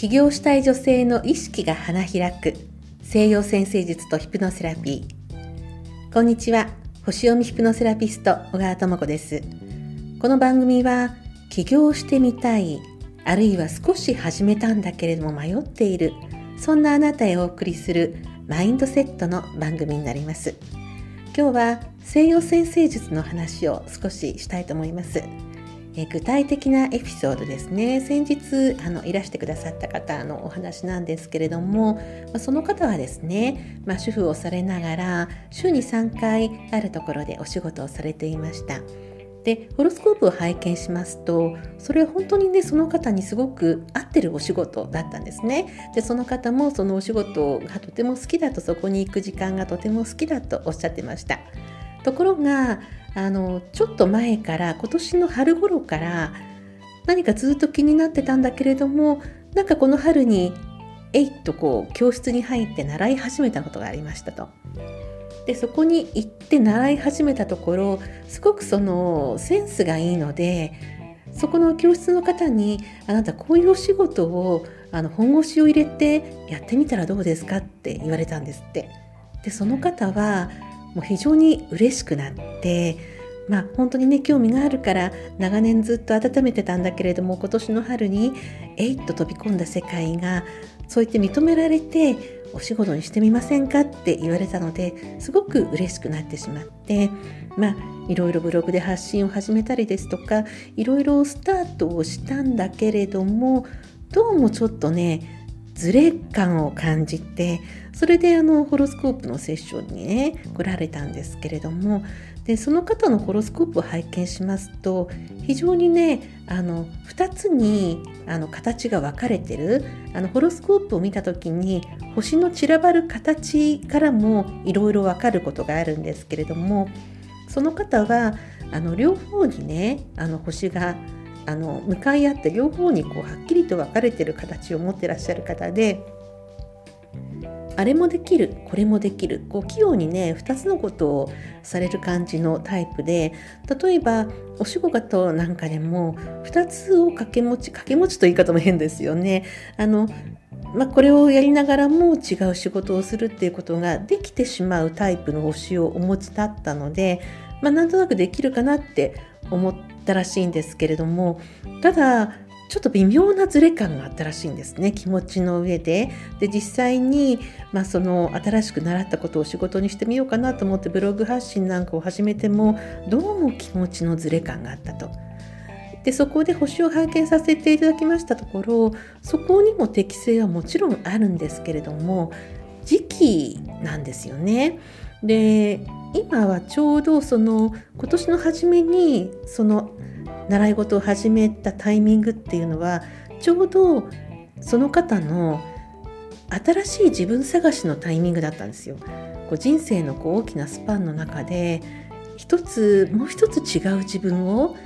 起業したい女性の意識が花開く。西洋先生術とヒプノセラピー。こんにちは。星読みヒプノセラピスト小川智子です。この番組は起業してみたいあるいは少し始めたんだけれども迷っているそんなあなたへお送りするマインドセットの番組になります。今日は西洋先生術の話を少ししたいと思います。え具体的なエピソードですね。先日あのいらしてくださった方のお話なんですけれども、まあ、その方はですね、まあ、主婦をされながら週に3回あるところでお仕事をされていました。でホロスコープを拝見しますとそれは本当にねその方にすごく合ってるお仕事だったんですね。でその方もそのお仕事がとても好きだとそこに行く時間がとても好きだとおっしゃってました。ところがあのちょっと前から今年の春頃から何かずっと気になってたんだけれどもなんかこの春にえいっとこう教室に入って習い始めたことがありましたと。でそこに行って習い始めたところすごくそのセンスがいいのでそこの教室の方に「あなたこういうお仕事をあの本腰を入れてやってみたらどうですか?」って言われたんですって。でその方はもう非常に嬉しくなってまあ本当にね興味があるから長年ずっと温めてたんだけれども今年の春にえいっと飛び込んだ世界がそう言って認められてお仕事にしてみませんかって言われたのですごく嬉しくなってしまってまあいろいろブログで発信を始めたりですとかいろいろスタートをしたんだけれどもどうもちょっとねズレ感を感じてそれであのホロスコープのセッションにね来られたんですけれどもでその方のホロスコープを拝見しますと非常にねあの2つにあの形が分かれてるあのホロスコープを見た時に星の散らばる形からもいろいろ分かることがあるんですけれどもその方はあの両方にねあの星があの向かい合って両方にこうはっきりと分かれてる形を持ってらっしゃる方であれもできるこれもできるこう器用にね2つのことをされる感じのタイプで例えばお仕事なんかでも2つを掛け持ち掛け持ちという言い方も変ですよね。あのまあ、これをやりながらも違う仕事をするっていうことができてしまうタイプの推しをお持ちだったので、まあ、なんとなくできるかなって思ったらしいんですけれどもただちょっと微妙なズレ感があったらしいんですね気持ちの上でで実際に、まあ、その新しく習ったことを仕事にしてみようかなと思ってブログ発信なんかを始めてもどうも気持ちのズレ感があったと。でそこで星を拝見させていただきましたところそこにも適性はもちろんあるんですけれども時期なんですよね。で今はちょうどその今年の初めにその習い事を始めたタイミングっていうのはちょうどその方の新しい自分探しのタイミングだったんですよ。こう人生のこう大きなスパンの中で一つもう一つ違う自分を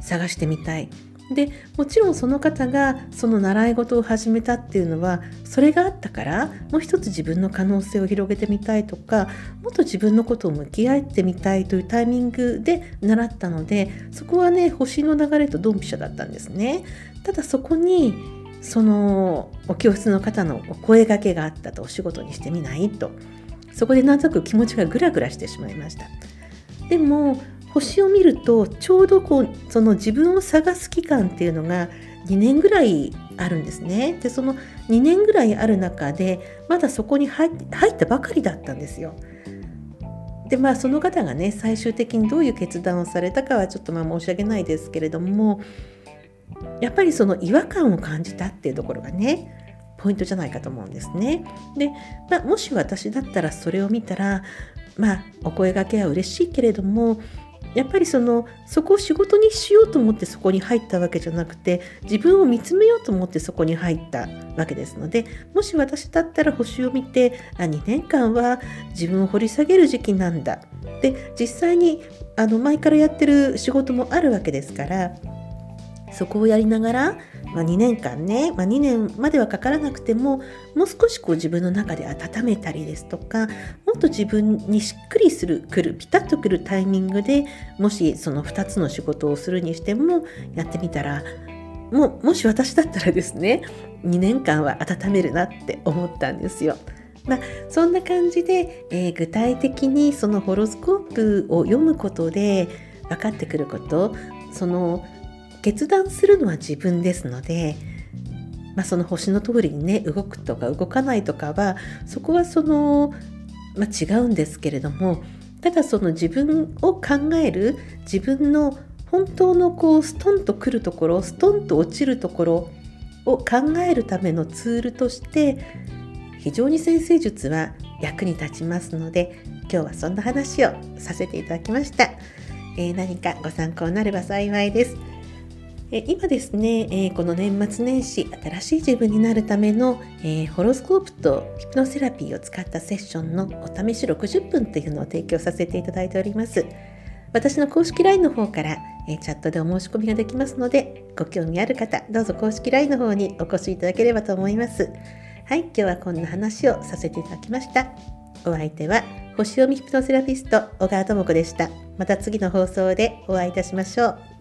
探してみたいでもちろんその方がその習い事を始めたっていうのはそれがあったからもう一つ自分の可能性を広げてみたいとかもっと自分のことを向き合ってみたいというタイミングで習ったのでそこはね星の流れとドンピシャだったんですね。ただそこにそのお教室の方のお声がけがあったとお仕事にしてみないとそこでなんとなく気持ちがグラグラしてしまいました。でも星を見るとちょうどこうその自分を探す期間っていうのが2年ぐらいあるんですね。でその2年ぐらいある中でまだそこに入ったばかりだったんですよ。でまあその方がね最終的にどういう決断をされたかはちょっとまあ申し訳ないですけれどもやっぱりその違和感を感じたっていうところがねポイントじゃないかと思うんですね。で、まあ、もし私だったらそれを見たらまあお声がけは嬉しいけれどもやっぱりそのそこを仕事にしようと思ってそこに入ったわけじゃなくて自分を見つめようと思ってそこに入ったわけですのでもし私だったら星を見てあ2年間は自分を掘り下げる時期なんだで実際にあの前からやってる仕事もあるわけですからそこをやりながらまあ、2年間ね、まあ、2年まではかからなくてももう少しこう自分の中で温めたりですとかもっと自分にしっくりするくるピタッとくるタイミングでもしその2つの仕事をするにしてもやってみたらももし私だったらですね2年間は温めるなって思ったんですよ。まあ、そんな感じで、えー、具体的にそのホロスコープを読むことで分かってくることその決断するのは自分ですので、まあ、その星の通りにね動くとか動かないとかはそこはその、まあ、違うんですけれどもただその自分を考える自分の本当のこうストンとくるところストンと落ちるところを考えるためのツールとして非常に先生術は役に立ちますので今日はそんな話をさせていただきました、えー、何かご参考になれば幸いです。え今ですね、え、この年末年始新しい自分になるための、え、ホロスコープとヒプノセラピーを使ったセッションのお試し60分というのを提供させていただいております。私の公式 LINE の方から、えチャットでお申し込みができますのでご興味ある方どうぞ公式 LINE の方にお越しいただければと思います。はい今日はこんな話をさせていただきました。お相手は星読みヒプノセラピスト小川智子でした。また次の放送でお会いいたしましょう。